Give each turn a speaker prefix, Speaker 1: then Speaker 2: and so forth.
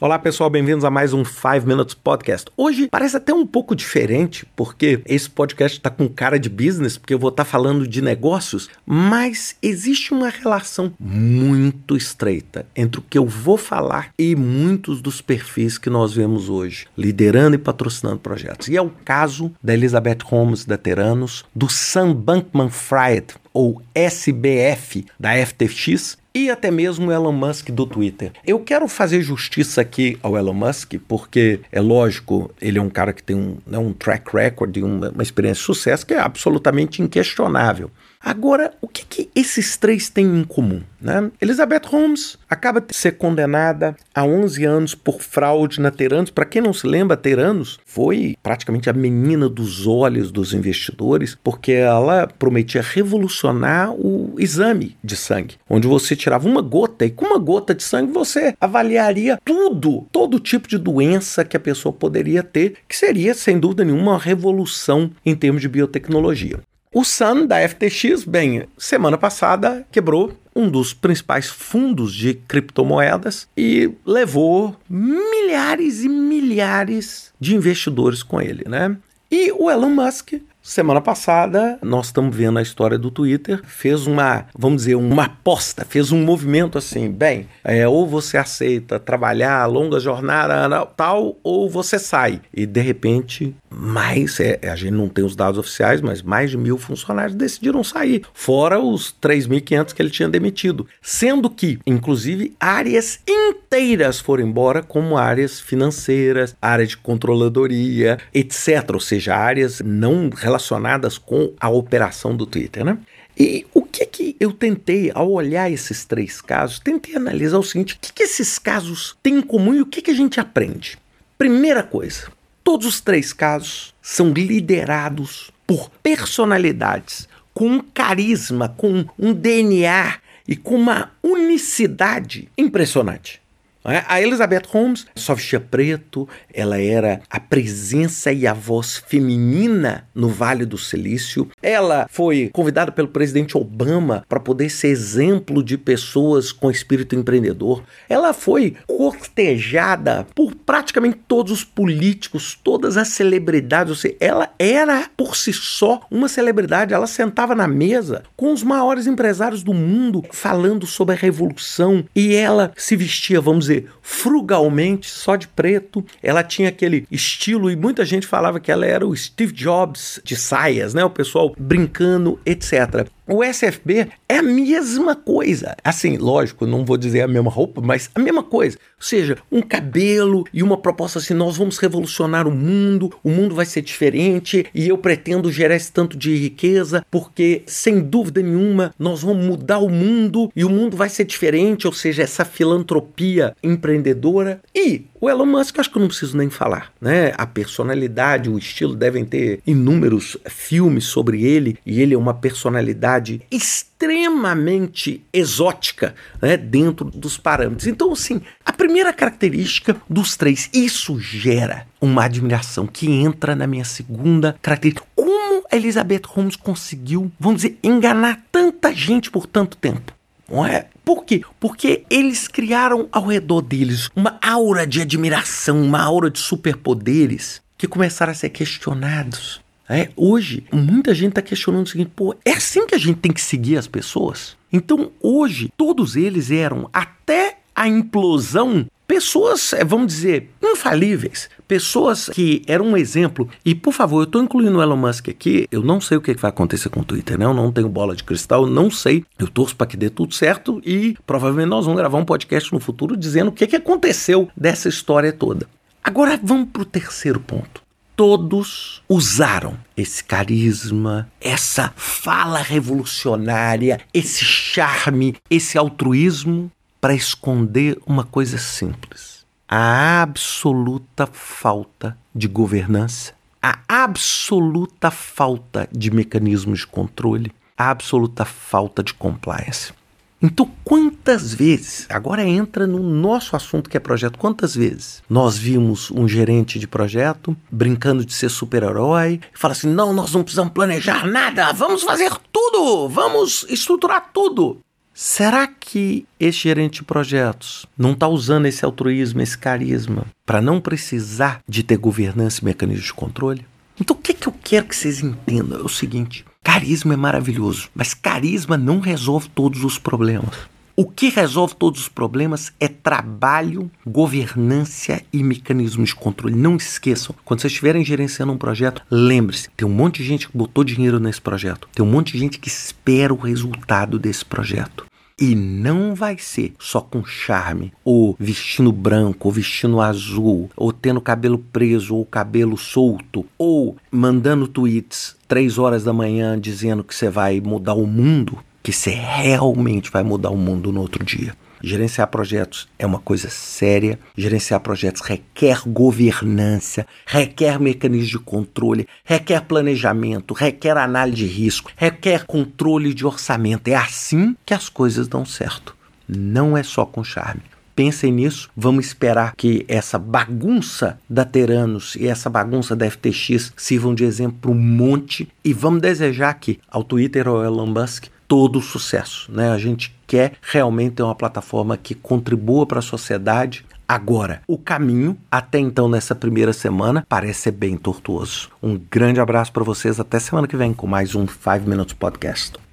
Speaker 1: Olá pessoal, bem-vindos a mais um 5 Minutes Podcast. Hoje parece até um pouco diferente, porque esse podcast está com cara de business, porque eu vou estar tá falando de negócios, mas existe uma relação muito estreita entre o que eu vou falar e muitos dos perfis que nós vemos hoje, liderando e patrocinando projetos. E é o caso da Elizabeth Holmes da Teranos, do Sam Bankman-Fried, ou SBF da FTX e até mesmo o Elon Musk do Twitter. Eu quero fazer justiça aqui ao Elon Musk, porque é lógico, ele é um cara que tem um, né, um track record uma, uma experiência de sucesso que é absolutamente inquestionável. Agora, o que, que esses três têm em comum? Né? Elizabeth Holmes acaba de ser condenada a 11 anos por fraude na Teranos. Para quem não se lembra, Teranos foi praticamente a menina dos olhos dos investidores, porque ela prometia revolucionar o exame de sangue, onde você tirava uma gota e com uma gota de sangue você avaliaria tudo, todo tipo de doença que a pessoa poderia ter, que seria, sem dúvida nenhuma, uma revolução em termos de biotecnologia. O Sun da FTX, bem, semana passada quebrou um dos principais fundos de criptomoedas e levou milhares e milhares de investidores com ele, né? E o Elon Musk Semana passada, nós estamos vendo a história do Twitter, fez uma, vamos dizer, uma aposta, fez um movimento assim, bem, é, ou você aceita trabalhar longa jornada tal, ou você sai. E de repente, mais, é, a gente não tem os dados oficiais, mas mais de mil funcionários decidiram sair, fora os 3.500 que ele tinha demitido. Sendo que, inclusive, áreas inteiras foram embora, como áreas financeiras, área de controladoria, etc. Ou seja, áreas não relacionadas com a operação do Twitter, né? E o que que eu tentei, ao olhar esses três casos, tentei analisar o seguinte: o que, que esses casos têm em comum e o que, que a gente aprende? Primeira coisa, todos os três casos são liderados por personalidades com um carisma, com um DNA e com uma unicidade impressionante. É? A Elizabeth Holmes só vestia preto, ela era a presença e a voz feminina no Vale do Silício. Ela foi convidada pelo presidente Obama para poder ser exemplo de pessoas com espírito empreendedor. Ela foi cortejada por praticamente todos os políticos, todas as celebridades. Ou seja, ela era por si só uma celebridade. Ela sentava na mesa com os maiores empresários do mundo falando sobre a revolução e ela se vestia, vamos dizer, frugalmente, só de preto. Ela tinha aquele estilo e muita gente falava que ela era o Steve Jobs de saias, né? O pessoal brincando, etc. O SFB é a mesma coisa. Assim, lógico, não vou dizer a mesma roupa, mas a mesma coisa. Ou seja, um cabelo e uma proposta assim: nós vamos revolucionar o mundo, o mundo vai ser diferente e eu pretendo gerar esse tanto de riqueza, porque sem dúvida nenhuma nós vamos mudar o mundo e o mundo vai ser diferente. Ou seja, essa filantropia empreendedora. E o Elon Musk, acho que eu não preciso nem falar, né? A personalidade, o estilo devem ter inúmeros filmes sobre ele e ele é uma personalidade extremamente exótica, né? Dentro dos parâmetros. Então, assim, a primeira característica dos três, isso gera uma admiração que entra na minha segunda característica. Como Elizabeth Holmes conseguiu, vamos dizer, enganar tanta gente por tanto tempo? Não é? Por quê? Porque eles criaram ao redor deles uma aura de admiração, uma aura de superpoderes que começaram a ser questionados. É, hoje, muita gente está questionando o seguinte: pô, é assim que a gente tem que seguir as pessoas? Então, hoje, todos eles eram, até a implosão, pessoas, é, vamos dizer, infalíveis, pessoas que eram um exemplo. E, por favor, eu estou incluindo o Elon Musk aqui, eu não sei o que vai acontecer com o Twitter, né? Eu não tenho bola de cristal, não sei. Eu torço para que dê tudo certo e provavelmente nós vamos gravar um podcast no futuro dizendo o que, que aconteceu dessa história toda. Agora vamos para o terceiro ponto todos usaram esse carisma, essa fala revolucionária, esse charme, esse altruísmo para esconder uma coisa simples: a absoluta falta de governança, a absoluta falta de mecanismos de controle, a absoluta falta de compliance. Então, quantas vezes, agora entra no nosso assunto que é projeto, quantas vezes nós vimos um gerente de projeto brincando de ser super-herói e fala assim: não, nós não precisamos planejar nada, vamos fazer tudo, vamos estruturar tudo Será que esse gerente de projetos não está usando esse altruísmo, esse carisma, para não precisar de ter governança e mecanismo de controle? Então, o que, que eu quero que vocês entendam é o seguinte: carisma é maravilhoso, mas carisma não resolve todos os problemas. O que resolve todos os problemas é trabalho, governança e mecanismo de controle. Não esqueçam, quando vocês estiverem gerenciando um projeto, lembre-se: tem um monte de gente que botou dinheiro nesse projeto, tem um monte de gente que espera o resultado desse projeto. E não vai ser só com charme, ou vestindo branco, ou vestindo azul, ou tendo cabelo preso, ou cabelo solto, ou mandando tweets três horas da manhã dizendo que você vai mudar o mundo que você realmente vai mudar o mundo no outro dia. Gerenciar projetos é uma coisa séria. Gerenciar projetos requer governança, requer mecanismos de controle, requer planejamento, requer análise de risco, requer controle de orçamento. É assim que as coisas dão certo. Não é só com charme. Pensem nisso. Vamos esperar que essa bagunça da Teranos e essa bagunça da FTX sirvam de exemplo para um monte. E vamos desejar que ao Twitter ou ao Elon Musk todo sucesso. Né? A gente quer realmente ter uma plataforma que contribua para a sociedade. Agora, o caminho até então nessa primeira semana parece ser bem tortuoso. Um grande abraço para vocês, até semana que vem com mais um 5 Minutes Podcast.